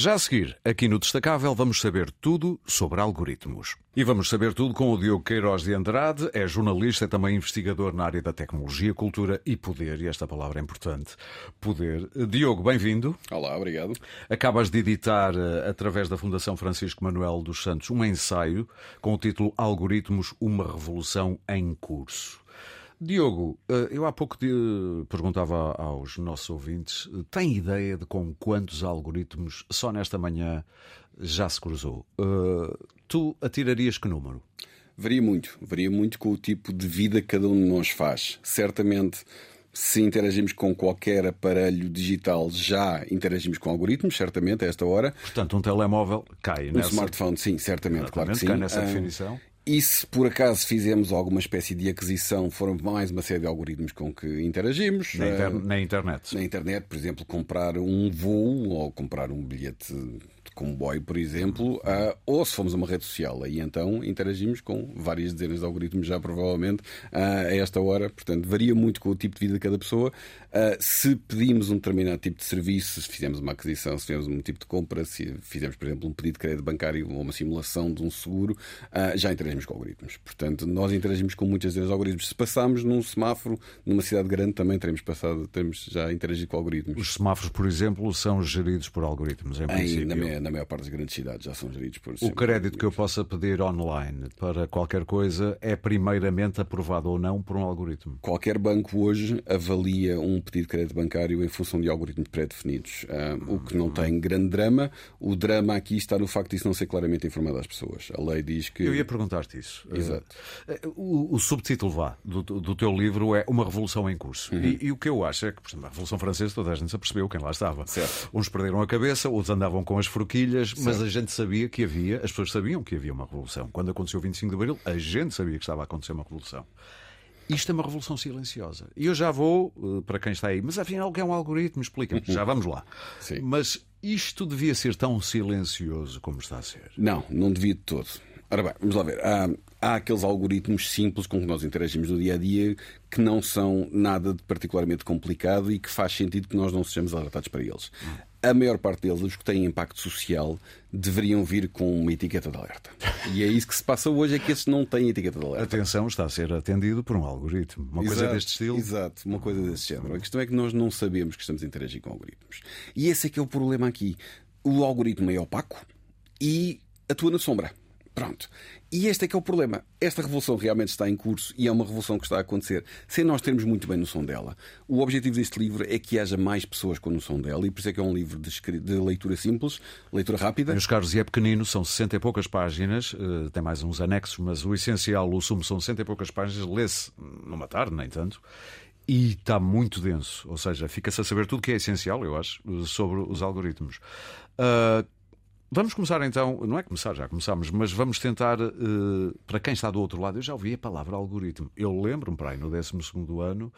Já a seguir, aqui no Destacável, vamos saber tudo sobre algoritmos. E vamos saber tudo com o Diogo Queiroz de Andrade, é jornalista, é também investigador na área da tecnologia, cultura e poder, e esta palavra é importante, poder. Diogo, bem-vindo. Olá, obrigado. Acabas de editar, eh, através da Fundação Francisco Manuel dos Santos, um ensaio com o título Algoritmos, uma revolução em curso. Diogo, eh, eu há pouco perguntava aos nossos ouvintes: eh, tem ideia de com quantos algoritmos só nesta manhã já se cruzou? Eh, tu atirarias que número? Varia muito, varia muito com o tipo de vida que cada um de nós faz. Certamente, se interagimos com qualquer aparelho digital, já interagimos com algoritmos, certamente, a esta hora. Portanto, um telemóvel cai um nessa... smartphone, sim, certamente, Exatamente, claro que sim. cai nessa Ah, definição. E se por acaso fizemos alguma espécie de aquisição, foram mais uma série de algoritmos com que interagimos. Na, inter- Ah, na internet. na internet, por exemplo, comprar um voo ou comprar um bilhete comboio, por exemplo, ou se formos a uma rede social, aí então interagimos com várias dezenas de algoritmos já provavelmente ah, a esta hora, portanto varia muito com o tipo de vida de cada pessoa. Se pedimos um determinado tipo de serviço, se fizemos uma aquisição, se fizemos um tipo de compra, se fizemos, por exemplo, um pedido de crédito bancário ou uma simulação de um seguro, já interagimos com algoritmos. Portanto, nós interagimos com muitas dezenas de algoritmos. Se passarmos num semáforo numa cidade grande, também teremos passado, teremos já interagido com algoritmos. Os semáforos, por exemplo, são geridos por algoritmos, em princípio. maior, na maior parte das grandes cidades já são geridos por O crédito que eu possa pedir online para qualquer coisa é primeiramente aprovado ou não por um algoritmo. Qualquer banco hoje avalia um pedido de crédito bancário em função de algoritmos pré-definidos, Ah, o que não tem grande drama. O drama aqui está no facto de isso não ser claramente informado às pessoas. A lei diz que. Eu ia perguntar-te isso. Exato. Eh, O, o subtítulo vá, do, do teu livro é Uma Revolução em Curso. Uhum. E, e o que eu acho é que, por exemplo, a Revolução Francesa, toda a gente se apercebeu quem lá estava. Certo. Uns perderam a cabeça, outros andavam com as forquilhas, mas a gente sabia que havia, as pessoas sabiam que havia uma revolução. Quando aconteceu o 25 de Abril, a gente sabia que estava a acontecer uma revolução. Isto é uma revolução silenciosa. E eu já vou, eh, para quem está aí, mas afinal é um algoritmo? Explica-me. Já vamos lá. Sim. Mas isto devia ser tão silencioso como está a ser. Não, não devia de todo. Ora bem, vamos lá ver. Há, há aqueles algoritmos simples com que nós interagimos no dia a dia que não são nada de particularmente complicado e que faz sentido que nós não sejamos alertados para eles. A maior parte deles, os que têm impacto social, deveriam vir com uma etiqueta de alerta. E é isso que se passa hoje, é que esses não têm etiqueta de alerta. Atenção, está a ser atendido por um algoritmo. Uma coisa Exato, deste estilo. Exato, uma coisa desse género. A questão é que nós não sabemos que estamos a interagir com algoritmos. E esse é que é o problema aqui. O algoritmo é opaco e atua na sombra. Pronto. E este é que é o problema. Esta revolução realmente está em curso e é uma revolução que está a acontecer sem nós termos muito bem noção dela. O objetivo deste livro é que haja mais pessoas com noção dela e por isso é que é um livro de, leitura simples, leitura rápida. Meus caros, e é pequenino, são 60 e poucas páginas, eh, tem mais uns anexos, mas o essencial, o sumo, são 60 e poucas páginas, lê-se numa tarde, nem tanto, e está muito denso. Ou seja, fica-se a saber tudo que é essencial, eu acho, sobre os algoritmos. Ah, Vamos começar então, não é começar, já começámos, mas vamos tentar, eh, para quem está do outro lado, eu já ouvi a palavra algoritmo. Eu lembro-me, para aí, no 12 ano,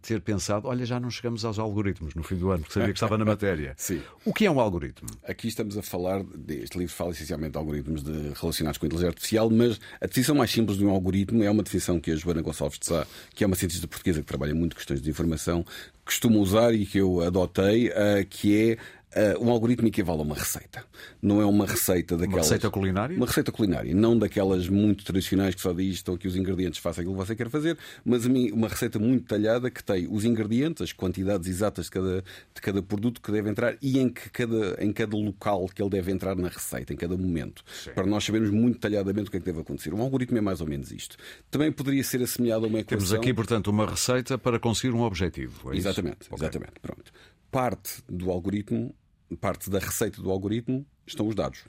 ter pensado: olha, já não chegamos aos algoritmos no fim do ano, porque sabia que estava na matéria. Sim. O que é um algoritmo? Aqui estamos a falar, de- este livro fala essencialmente de algoritmos de- relacionados com a inteligência artificial, mas a definição mais simples de um algoritmo é uma definição que a Joana Gonçalves de Sá, que é uma cientista portuguesa que trabalha muito questões de informação, costuma usar e que eu adotei, ah, que é ah, um algoritmo equivale a uma receita. Não é uma receita daquelas. receita culinária? Uma receita culinária, não daquelas muito tradicionais que só diz estão aqui os ingredientes, faça aquilo que você quer fazer, mas a mim, uma receita muito detalhada que tem os ingredientes, as quantidades exatas de cada, de cada produto que deve entrar e em, que cada, em cada local que ele deve entrar na receita, em cada momento, para nós sabermos muito detalhadamente o que é que deve acontecer. Um algoritmo é mais ou menos isto. Também poderia ser assemelhado a uma equação. Temos aqui, portanto, uma receita para conseguir um objetivo. é? Exatamente, exatamente. Pronto. Parte do algoritmo, parte da receita do algoritmo estão os dados.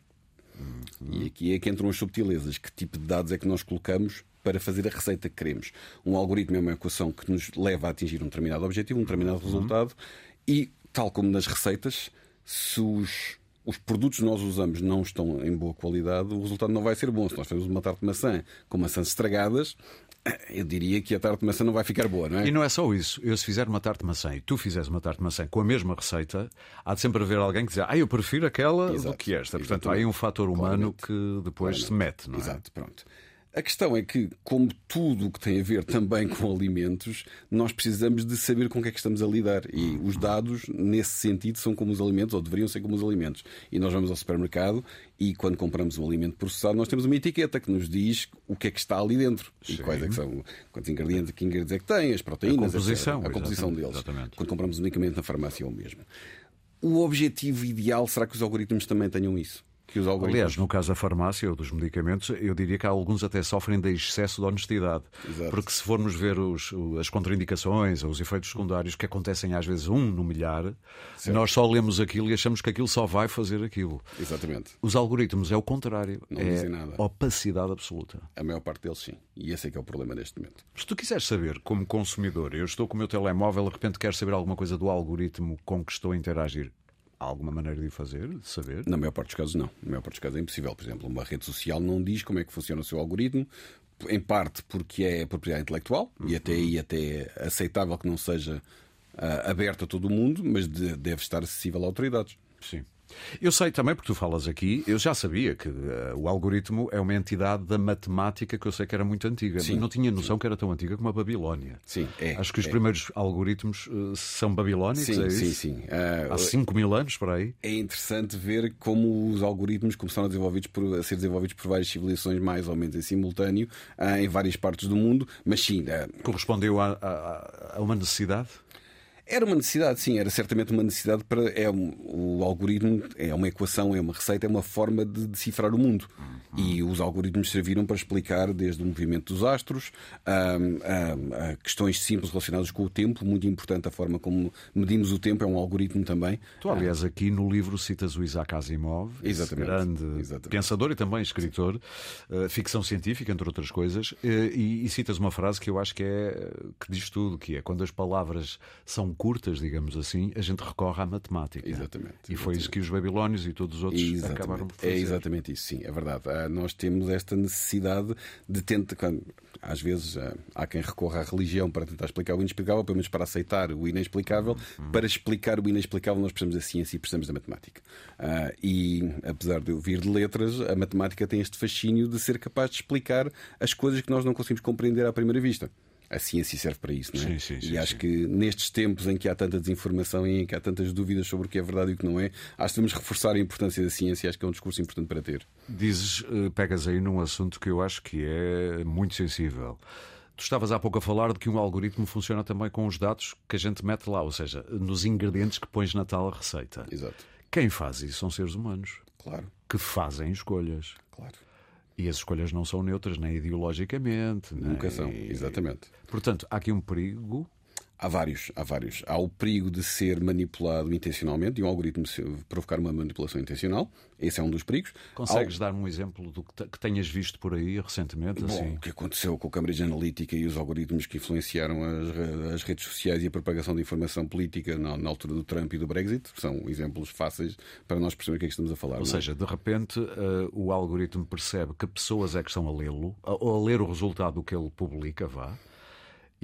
E aqui é que entram as subtilezas. Que tipo de dados é que nós colocamos para fazer a receita que queremos? Um algoritmo é uma equação que nos leva a atingir um determinado objetivo, um determinado resultado, e, tal como nas receitas, se os, os produtos que nós usamos não estão em boa qualidade, o resultado não vai ser bom. Se nós fazemos uma tarte de maçã com maçãs estragadas, eu diria que a tarte de maçã não vai ficar boa, não é? E não é só isso. Eu, se fizer uma tarte de maçã e tu fizeres uma tarte de maçã com a mesma receita, há de sempre haver alguém que diz: Ah, eu prefiro aquela do Exato. que esta. Portanto, há Exatamente. aí um fator humano Claramente. que depois se mete, não é? Exato, pronto. A questão é que, como tudo o que tem a ver também com alimentos, nós precisamos de saber com o que é que estamos a lidar. E os dados, nesse sentido, são como os alimentos, ou deveriam ser como os alimentos. E nós vamos ao supermercado e, quando compramos um alimento processado, nós temos uma etiqueta que nos diz o que é que está ali dentro. Sim. E quais é que são, quantos ingredientes, que ingredientes é que tem, as proteínas, a composição, a composição exatamente, deles. Exatamente. Quando compramos um medicamento na farmácia é o mesmo. O objetivo ideal será que os algoritmos também tenham isso? Que os algoritmos. Aliás, no caso da farmácia ou dos medicamentos, eu diria que alguns até sofrem de excesso de honestidade. Exato. Porque se formos ver os, as contraindicações ou os efeitos secundários que acontecem às vezes um no milhar, certo. nós só lemos aquilo e achamos que aquilo só vai fazer aquilo. Exatamente. Os algoritmos é o contrário. Não é dizem nada. opacidade absoluta. A maior parte deles sim. E esse é que é o problema neste momento. Se tu quiseres saber, como consumidor, eu estou com o meu telemóvel, de repente quero saber alguma coisa do algoritmo com que estou a interagir Há alguma maneira de fazer, de saber? Na maior parte dos casos, não. Na maior parte dos casos é impossível. Por exemplo, uma rede social não diz como é que funciona o seu algoritmo, em parte porque é propriedade intelectual uhum. e até aí até é aceitável que não seja uh, aberto a todo o mundo, mas de, deve estar acessível a autoridades. Sim. Eu sei também, porque tu falas aqui, eu já sabia que uh, o algoritmo é uma entidade da matemática que eu sei que era muito antiga. Sim, não tinha noção sim. que era tão antiga como a Babilónia. Sim, é. Acho que os é. primeiros algoritmos uh, são babilónicos, sim, é sim, isso? sim. Uh, Há 5 mil anos, por aí. É interessante ver como os algoritmos começaram a, desenvolvidos por, a ser desenvolvidos por várias civilizações, mais ou menos em simultâneo, em várias partes do mundo, mas sim. Correspondeu a, a, a uma necessidade? Era uma necessidade, sim, era certamente uma necessidade para. É, o algoritmo é uma equação, é uma receita, é uma forma de decifrar o mundo. Uhum. E os algoritmos serviram para explicar desde o movimento dos astros a, a, a, questões simples relacionadas com o tempo, muito importante a forma como medimos o tempo, é um algoritmo também. Tu, aliás, aqui no livro citas o Isaac Asimov, Exatamente. grande Exatamente. pensador e também escritor, uh, ficção científica, entre outras coisas, uh, e, e citas uma frase que eu acho que é que diz tudo, que é quando as palavras são curtas, digamos assim, a gente recorre à matemática. Exatamente. E foi isso que os babilónios e todos os outros exatamente. acabaram por fazer. É exatamente isso, sim, é verdade. nós temos esta necessidade de tentar. Às vezes há quem recorra à religião para tentar explicar o inexplicável, pelo menos para aceitar o inexplicável. Uhum. Para explicar o inexplicável, nós precisamos da ciência e precisamos da matemática. e apesar de eu vir de letras, a matemática tem este fascínio de ser capaz de explicar as coisas que nós não conseguimos compreender à primeira vista a ciência serve para isso, não é? Sim, sim, e sim, acho sim. que nestes tempos em que há tanta desinformação e em que há tantas dúvidas sobre o que é verdade e o que não é, acho que devemos reforçar a importância da ciência e acho que é um discurso importante para ter. Dizes, pegas aí num assunto que eu acho que é muito sensível. Tu estavas há pouco a falar de que um algoritmo funciona também com os dados que a gente mete lá, ou seja, nos ingredientes que pões na tal receita. Exato. Quem faz isso são seres humanos. Claro. Que fazem escolhas. Claro. E as escolhas não são neutras, nem ideologicamente. Nunca nem... são, exatamente. Portanto, há aqui um perigo. Há vários, há vários. Há o perigo de ser manipulado intencionalmente, de um algoritmo provocar uma manipulação intencional. Esse é um dos perigos. Consegues dar-me um exemplo do que tenhas visto por aí recentemente? Bom, assim? o que aconteceu com a Cambridge Analytica e os algoritmos que influenciaram as, as redes sociais e a propagação de informação política na, na, altura do Trump e do Brexit são exemplos fáceis para nós perceber o que é que estamos a falar. Ou é? seja, de repente uh, o algoritmo percebe que pessoas é que estão a lê-lo, ou a ler o resultado do que ele publica, vá.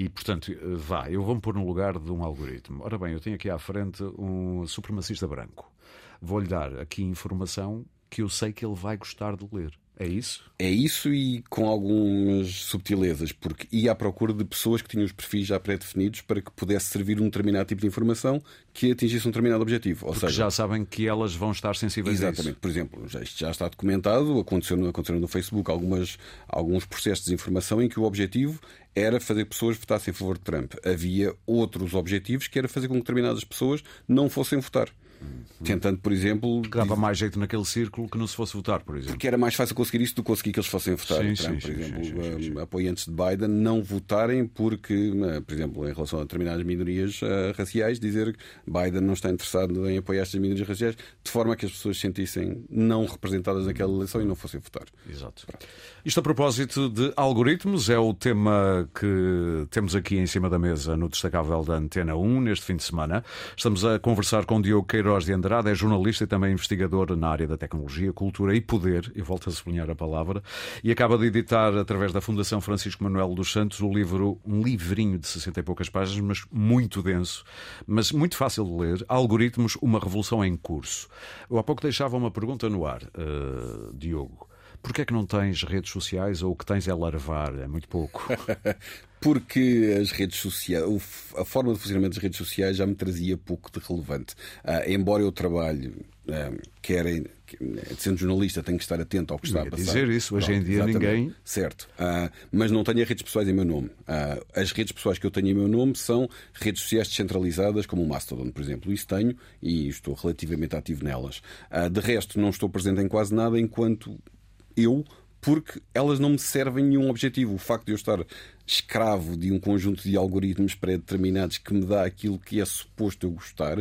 E, portanto, vá, eu vou-me pôr no lugar de um algoritmo. Ora bem, eu tenho aqui à frente um supremacista branco. Vou-lhe dar aqui informação que eu sei que ele vai gostar de ler. É isso? É isso e com algumas subtilezas, porque ia à procura de pessoas que tinham os perfis já pré-definidos para que pudesse servir um determinado tipo de informação que atingisse um determinado objetivo. Ou porque seja, já sabem que elas vão estar sensíveis Exatamente. a isso. Por exemplo, já, isto já está documentado, aconteceu no, aconteceu no Facebook algumas, alguns processos de desinformação em que o objetivo era fazer pessoas votassem a favor de Trump. Havia outros objetivos que era fazer com que determinadas pessoas não fossem votar. Tentando, por exemplo. Que dava mais jeito naquele círculo que não se fosse votar, por exemplo. Porque era mais fácil conseguir isso do que conseguir que eles fossem votar. Sim, Trump, sim, por exemplo, sim, sim, apoiantes de Biden não votarem porque, por exemplo, em relação a determinadas minorias uh, raciais, dizer que Biden não está interessado em apoiar estas minorias raciais, de forma que as pessoas se sentissem não representadas naquela eleição e não fossem votar. Exato. Isto a propósito de algoritmos, é o tema que temos aqui em cima da mesa no Destacável da Antena 1 neste fim de semana. Estamos a conversar com Diogo Queiroz de Andrade, é jornalista e também investigador na área da tecnologia, cultura e poder, eu volto a sublinhar a palavra, e acaba de editar, através da Fundação Francisco Manuel dos Santos, o livro, um livrinho de 60 e poucas páginas, mas muito denso, mas muito fácil de ler, Algoritmos, uma revolução em curso. Eu há pouco deixava uma pergunta no ar, uh, Diogo. Porquê é que não tens redes sociais ou o que tens é larvar? É muito pouco. porque as redes sociais, a forma de funcionamento das redes sociais já me trazia pouco de relevante. Uh, embora eu trabalhe, uh, querem, sendo jornalista, tenho que estar atento ao que está a passar. dizer isso, hoje Pronto, em dia exatamente. ninguém. Certo, uh, mas não tenho redes pessoais em meu nome. Uh, as redes pessoais que eu tenho em meu nome são redes sociais descentralizadas, como o Mastodon, por exemplo. Isso tenho e estou relativamente ativo nelas. De resto, não estou presente em quase nada enquanto eu porque elas não me servem nenhum objetivo. O facto de eu estar escravo de um conjunto de algoritmos pré-determinados que me dá aquilo que é suposto eu gostar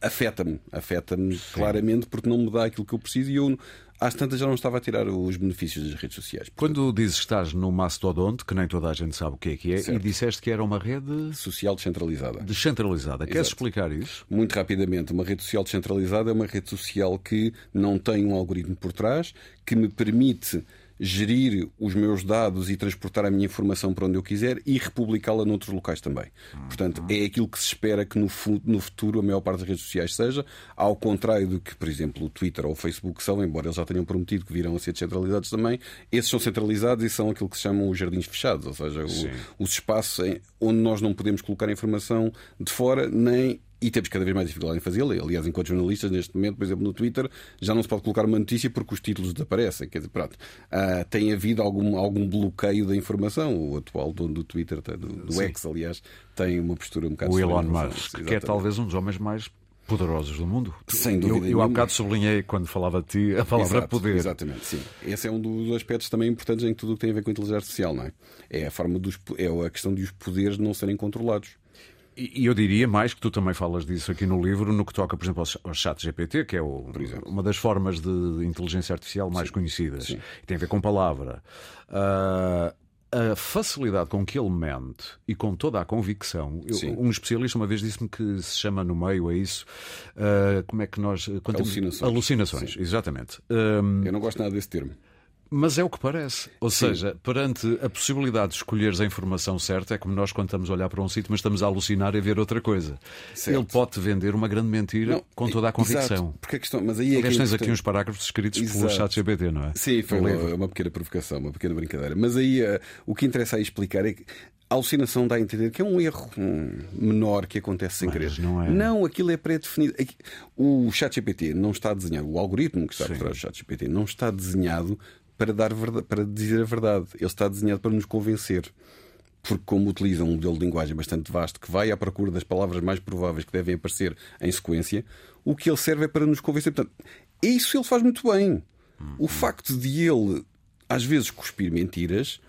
afeta-me. Afeta-me claramente porque não me dá aquilo que eu preciso e eu às tantas já não estava a tirar os benefícios das redes sociais. Portanto... Quando dizes que estás no Mastodonte, que nem toda a gente sabe o que é que é, certo. e disseste que era uma rede social descentralizada. Descentralizada. Exato. Queres explicar isso? Muito rapidamente. Uma rede social descentralizada é uma rede social que não tem um algoritmo por trás, que me permite gerir os meus dados e transportar a minha informação para onde eu quiser e republicá-la noutros locais também. Portanto, é aquilo que se espera que no, futuro a maior parte das redes sociais seja, ao contrário do que, por exemplo, o Twitter ou o Facebook são, embora eles já tenham prometido que virão a ser descentralizados também, esses são centralizados e são aquilo que se chamam os jardins fechados, ou seja, o, os espaços onde nós não podemos colocar informação de fora nem e temos cada vez mais dificuldade em fazê-lo. Aliás, enquanto jornalistas, neste momento, por exemplo, no Twitter, já não se pode colocar uma notícia porque os títulos desaparecem. Quer dizer, pronto, uh, tem havido algum, algum bloqueio da informação. O atual dono do Twitter, do, do X, aliás, tem uma postura um bocado O Elon Musk, que é talvez um dos homens mais poderosos do mundo. Sem dúvida. Eu, eu há bocado sublinhei, quando falava de ti, a palavra Exato, poder. Exatamente, sim. Esse é um dos aspectos também importantes em tudo o que tem a ver com a inteligência artificial, não é? É a forma dos, é a questão de os poderes não serem controlados. E eu diria mais que tu também falas disso aqui no livro, no que toca, por exemplo, ao chat GPT, que é o, uma das formas de inteligência artificial mais Sim. conhecidas. Sim. Tem a ver com palavra. Uh, a facilidade com que ele mente e com toda a convicção. Eu, um especialista uma vez disse-me que se chama no meio a isso. Uh, como é que nós. Alucinações. Alucinações, Sim. exatamente. Um, eu não gosto nada desse termo. Mas é o que parece. Ou Sim. seja, perante a possibilidade de escolheres a informação certa, é como nós quando estamos a olhar para um sítio, mas estamos a alucinar e a ver outra coisa. Certo. Ele pode vender uma grande mentira não, com toda a convicção. Exato. Porque a questão, mas aí é Aliás, tens aqui uns parágrafos escritos exato. pelo chat GPT, não é? Sim, foi uma, uma, pequena provocação, uma pequena brincadeira. Mas aí uh, o que interessa aí explicar é que a alucinação dá a entender que é um erro menor que acontece sem querer. Não, é. não, aquilo é pré-definido. O ChatGPT não está desenhado, o algoritmo que está Sim. por trás do ChatGPT não está desenhado para, dar verdade, para dizer a verdade. Ele está desenhado para nos convencer. Porque, como utiliza um modelo de linguagem bastante vasto que vai à procura das palavras mais prováveis que devem aparecer em sequência, o que ele serve é para nos convencer. Portanto, isso ele faz muito bem. O facto de ele, às vezes, cuspir mentiras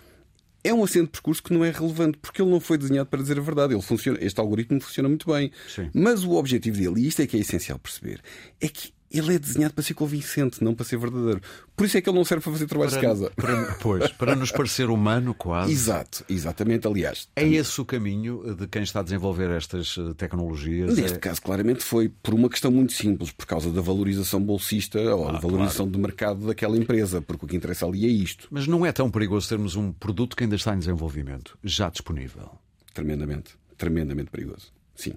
é um acento de percurso que não é relevante, porque ele não foi desenhado para dizer a verdade. Ele funciona, este algoritmo funciona muito bem. Sim. Mas o objetivo dele, e isto é que é essencial perceber, é que ele é desenhado para ser convincente, não para ser verdadeiro. Por isso é que ele não serve para fazer trabalho para, de casa. Para, pois, para nos parecer humano, quase. Exato, exatamente. Aliás, é tam... esse o caminho de quem está a desenvolver estas eh, tecnologias? Neste é... caso, claramente foi por uma questão muito simples, por causa da valorização bolsista ou ah, da valorização claro. de mercado daquela empresa, porque o que interessa ali é isto. Mas não é tão perigoso termos um produto que ainda está em desenvolvimento, já disponível? Tremendamente, tremendamente perigoso. Sim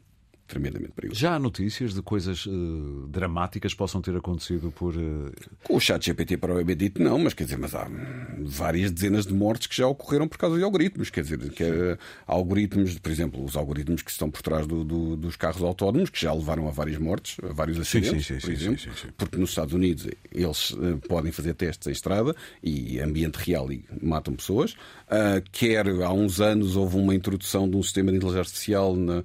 tremendamente perigoso. Já há notícias de coisas uh, dramáticas que possam ter acontecido por. Uh... Com o chat GPT para o Ebedito, não, mas quer dizer, mas há várias dezenas de mortes que já ocorreram por causa de algoritmos. Quer dizer, que, uh, algoritmos, por exemplo, os algoritmos que estão por trás do, do, dos carros autónomos, que já levaram a várias mortes, a vários acidentes, sim, sim, sim, por exemplo, porque nos Estados Unidos eles podem fazer testes em estrada e ambiente real e matam pessoas. quer há uns anos houve uma introdução de um sistema de inteligência artificial na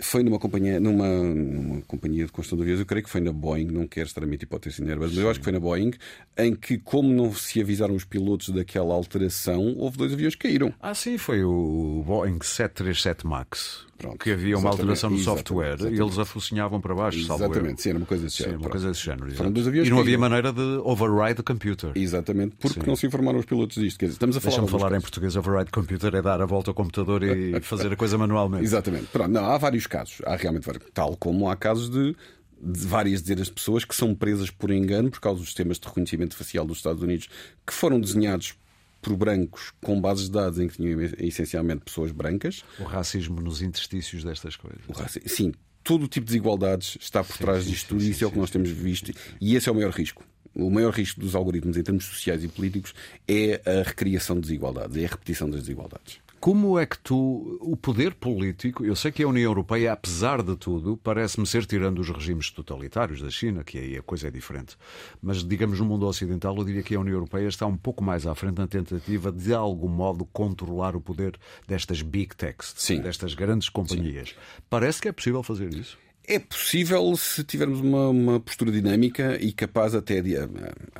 foi numa companhia, numa, numa companhia de construção de aviões, eu creio que foi na Boeing, não quero estar a minha hipótese nervas, mas eu acho que foi na Boeing, em que, como não se avisaram os pilotos daquela alteração, houve dois aviões que caíram. Ah, sim, foi o Boeing 737 MAX. Pronto, que havia uma alteração no software exatamente. e eles afocinhavam para baixo. Exatamente, sim, era uma coisa desse género. Sim, uma coisa desse género. E não havia maneira de override o computer. Exatamente, porque sim. não se informaram os pilotos disto. Quer dizer, estamos a falar. Deixa-me falar em português: override computer é dar a volta ao computador e fazer a coisa manualmente. Exatamente. Pronto, não, há vários casos. Há realmente vários. Tal como há casos de de várias dezenas de pessoas que são presas por engano por causa dos sistemas de reconhecimento facial dos Estados Unidos que foram desenhados por brancos com bases de dados em que tinham essencialmente pessoas brancas. O racismo nos interstícios destas coisas. Racismo, sim, todo o tipo de desigualdades está por sim, trás sim, disto tudo e isso é o que nós temos visto e esse é o maior risco. o maior risco dos algoritmos em termos sociais e políticos é a recriação de desigualdades, é a repetição das desigualdades. Como é que tu, o poder político, eu sei que a União Europeia, apesar de tudo, parece-me ser tirando os regimes totalitários da China, que aí a coisa é diferente, mas digamos no mundo ocidental, eu diria que a União Europeia está um pouco mais à frente na tentativa de, de algum modo, controlar o poder destas big techs, Sim. destas grandes companhias. Sim. Parece que é possível fazer isso? É possível se tivermos uma, uma, postura dinâmica e capaz até de. A,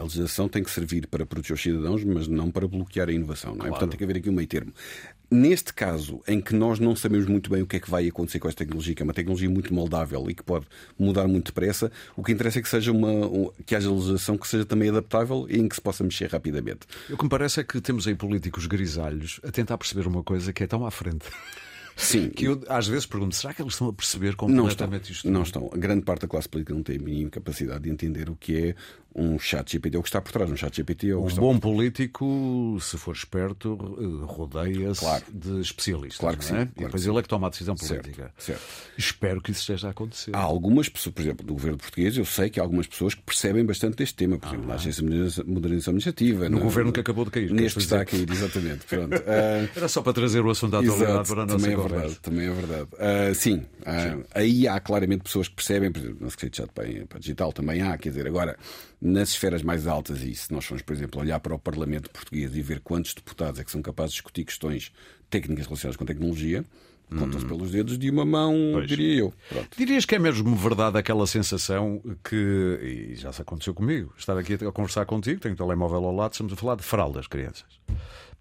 legislação tem que servir para proteger os cidadãos, mas não para bloquear a inovação. Não é? Claro. Portanto, tem que haver aqui um meio termo. Neste caso, em que nós não sabemos muito bem o que é que vai acontecer com esta tecnologia, que é uma tecnologia muito moldável e que pode mudar muito depressa, o que interessa é que, seja uma, que haja legislação que seja também adaptável e em que se possa mexer rapidamente. O que me parece é que temos aí políticos grisalhos a tentar perceber uma coisa que é tão à frente. Sim. Que eu às vezes pergunto, será que eles estão a perceber completamente não estão, isto? Não estão. A grande parte da classe política não tem a mínima capacidade de entender o que é um chat GPT, é o que está por trás de um chat GPT. É um bom político, se for esperto, rodeia-se claro. de especialistas. Claro que sim. É? Claro e depois sim. ele é que toma a decisão política. Certo, certo. Espero que isso esteja a acontecer. Há algumas pessoas, por exemplo, do governo português, eu sei que há algumas pessoas que percebem bastante deste tema, por exemplo, ah, na agência de modernização administrativa. No, no governo que acabou de cair. Neste que está a cair, exatamente. Pronto. Uh... Era só para trazer o assunto à atualidade para a nossa também é verdade, também é verdade. Uh, sim, uh, sim, aí há claramente pessoas que percebem, por exemplo, na Secretaria de Estado para Digital também há, quer dizer, agora nas esferas mais altas, e se nós formos, por exemplo, olhar para o Parlamento português e ver quantos deputados é que são capazes de discutir questões técnicas relacionadas com tecnologia, contam-se pelos dedos de uma mão, Pois. diria eu. Pronto. Dirias que é mesmo verdade aquela sensação que, e já se aconteceu comigo, estar aqui a conversar contigo, tenho o telemóvel ao lado, estamos a falar de fraldas, crianças.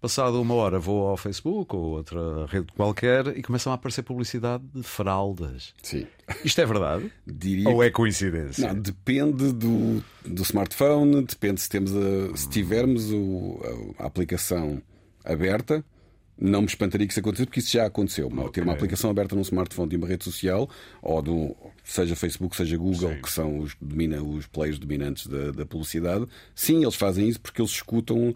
Passado uma hora vou ao Facebook ou outra rede qualquer e começam a aparecer publicidade de fraldas. Sim. Isto é verdade? Diria Ou é coincidência? Não, depende do, do smartphone, depende se, temos a, se tivermos o, a, a aplicação aberta. Não me espantaria que isso acontecesse, porque isso já aconteceu. Okay. Ter uma aplicação aberta num smartphone de uma rede social, ou do, seja Facebook, seja Google, Sim. que são os, domina, os players dominantes da, da publicidade, sim, eles fazem isso porque eles escutam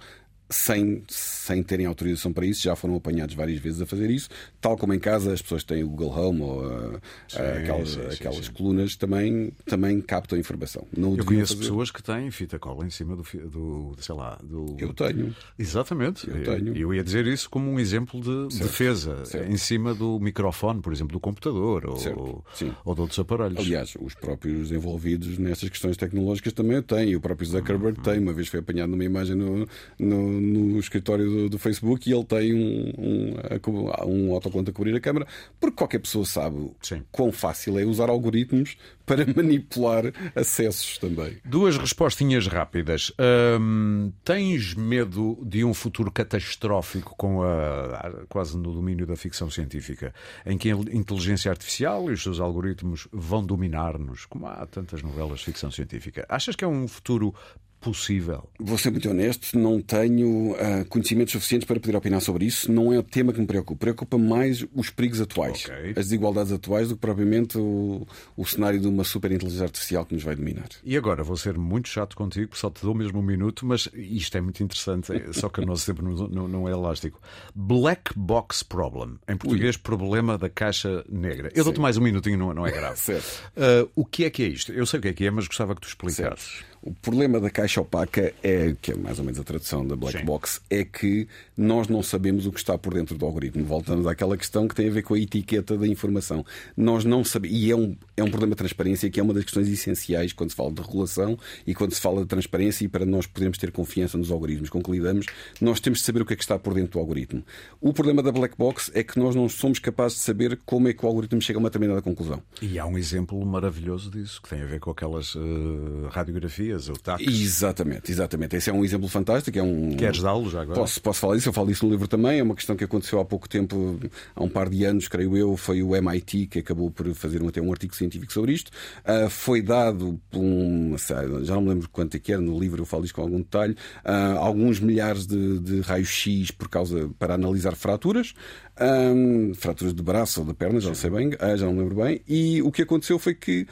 sem, sem terem autorização para isso, já foram apanhados várias vezes a fazer isso, tal como em casa as pessoas têm o Google Home ou uh, Sim, aquelas, sim, aquelas sim. colunas também, também captam informação. Não Eu conheço fazer. pessoas que têm fita cola em cima do, do sei lá, do. Eu tenho. Exatamente. Eu tenho. Eu ia dizer isso como um exemplo de Certo, defesa certo. em cima do microfone, por exemplo, do computador ou, ou de outros aparelhos. Aliás, os próprios envolvidos nestas questões tecnológicas também têm. O próprio Zuckerberg tem. Uma vez foi apanhado numa imagem no, no, no escritório do, do Facebook e ele tem um, um, um autocolante a cobrir a câmara, porque qualquer pessoa sabe Sim. quão fácil é usar algoritmos para manipular acessos também. Duas respostinhas rápidas. Hum, tens medo de um futuro catastrófico com a- quase no domínio da ficção científica, em que a inteligência artificial e os seus algoritmos vão dominar-nos, como há tantas novelas de ficção científica? Achas que é um futuro possível? Vou ser muito honesto, não tenho ah, conhecimentos suficientes para poder opinar sobre isso. Não é o tema que me preocupa. Preocupa mais os perigos atuais, Ok. as desigualdades atuais, do que propriamente o, o cenário de uma superinteligência artificial que nos vai dominar. E agora vou ser muito chato contigo, porque só te dou mesmo um minuto, mas isto é muito interessante, é- só que o nosso tempo não, não- não é elástico. Black Box Problem. Em português, problema da caixa negra. Eu dou-te mais um minutinho, não, não é grave. Certo. Ah, o que é que é isto? Eu sei o que é que é, mas gostava que tu explicasses. O problema da caixa opaca é, que é mais ou menos a tradução da black Sim. box, é que nós não sabemos o que está por dentro do algoritmo. Voltamos àquela questão que tem a ver com a etiqueta da informação. Nós não sabemos, e é um, é um problema de transparência que é uma das questões essenciais quando se fala de regulação e quando se fala de transparência e para nós podermos ter confiança nos algoritmos com que lidamos, nós temos de saber o que é que está por dentro do algoritmo. O problema da black box é que nós não somos capazes de saber como é que o algoritmo chega a uma determinada conclusão. E há um exemplo maravilhoso disso, que tem a ver com aquelas ah, radiografias, ou. Exatamente, exatamente. Esse é um exemplo fantástico. É um... Queres dá-lo já agora? Posso, posso falar disso, eu falo disso no livro também. É uma questão que aconteceu há pouco tempo, há um par de anos, creio eu. Foi o MIT que acabou por fazer até um artigo científico sobre isto. Ah, foi dado por um, já não me lembro quanto é que era, no livro eu falo disso com algum detalhe, ah, alguns milhares de, de raios-x por causa, para analisar fraturas. Ah, fraturas de braço ou de perna, já não sei bem, já não lembro bem. E o que aconteceu foi que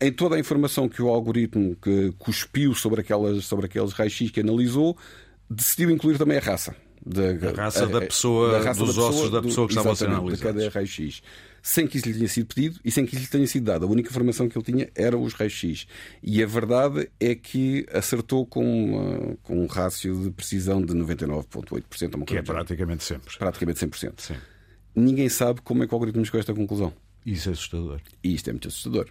em toda a informação que o algoritmo que cuspiu sobre, aquelas, sobre aqueles raios-x que analisou, decidiu incluir também a raça. Da, A raça da pessoa, dos ossos da pessoa que estava a ser de analisada. cada raio-x. sem que isso lhe tenha sido pedido e sem que isso lhe tenha sido dado. A única informação que ele tinha era os raios-x. E a verdade é que acertou com, uma, com um rácio de precisão de 99,8%. Que é praticamente sempre. Praticamente 100%. Sim. Ninguém sabe como é que o algoritmo chegou a esta conclusão. Isso é assustador. E isto é muito assustador.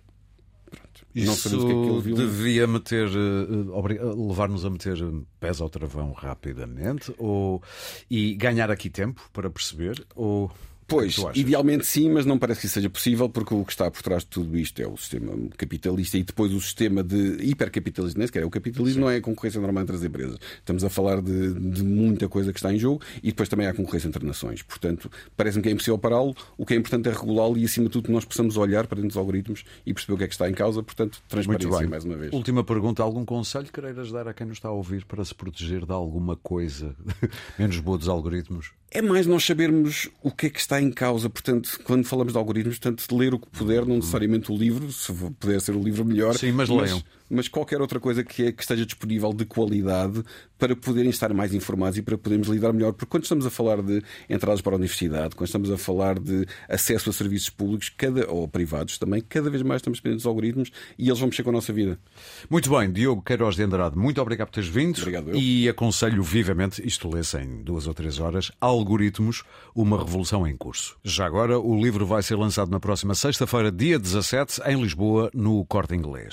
Pronto. Isso não sabemos o que é que ele viu. devia meter, levar-nos a meter pés ao travão rapidamente ou, e ganhar aqui tempo para perceber? Ou Pois, idealmente sim, mas não parece que isso seja possível, porque o que está por trás de tudo isto é o sistema capitalista e depois o sistema de hipercapitalismo, nem sequer. O capitalismo sim. não é a concorrência normal entre as empresas. Estamos a falar de, de, muita coisa que está em jogo e depois também há concorrência entre nações. Portanto, parece-me que é impossível pará-lo. O que é importante é regulá-lo e, acima de tudo, nós possamos olhar para dentro dos algoritmos e perceber o que é que está em causa. Portanto, transparência mais uma vez. Última pergunta: algum conselho queiras dar a quem nos está a ouvir para se proteger de alguma coisa menos boa dos algoritmos? É mais nós sabermos o que é que está em causa. Portanto, quando falamos de algoritmos, tanto ler o que puder, não necessariamente o livro, se puder ser o livro melhor. Sim, mas, mas leiam mas qualquer outra coisa que, é, que esteja disponível de qualidade para poderem estar mais informados e para podermos lidar melhor. Porque quando estamos a falar de entradas para a universidade, quando estamos a falar de acesso a serviços públicos cada, ou privados também, cada vez mais estamos dependentes dos algoritmos e eles vão mexer com a nossa vida. Muito bem, Diogo Queiroz de Andrade, muito obrigado por teres vindo. Obrigado, eu. E aconselho vivamente, isto lê-se em duas ou três horas, Algoritmos, uma revolução em curso. Já agora, o livro vai ser lançado na próxima sexta-feira, dia 17, em Lisboa, no Corte Inglês.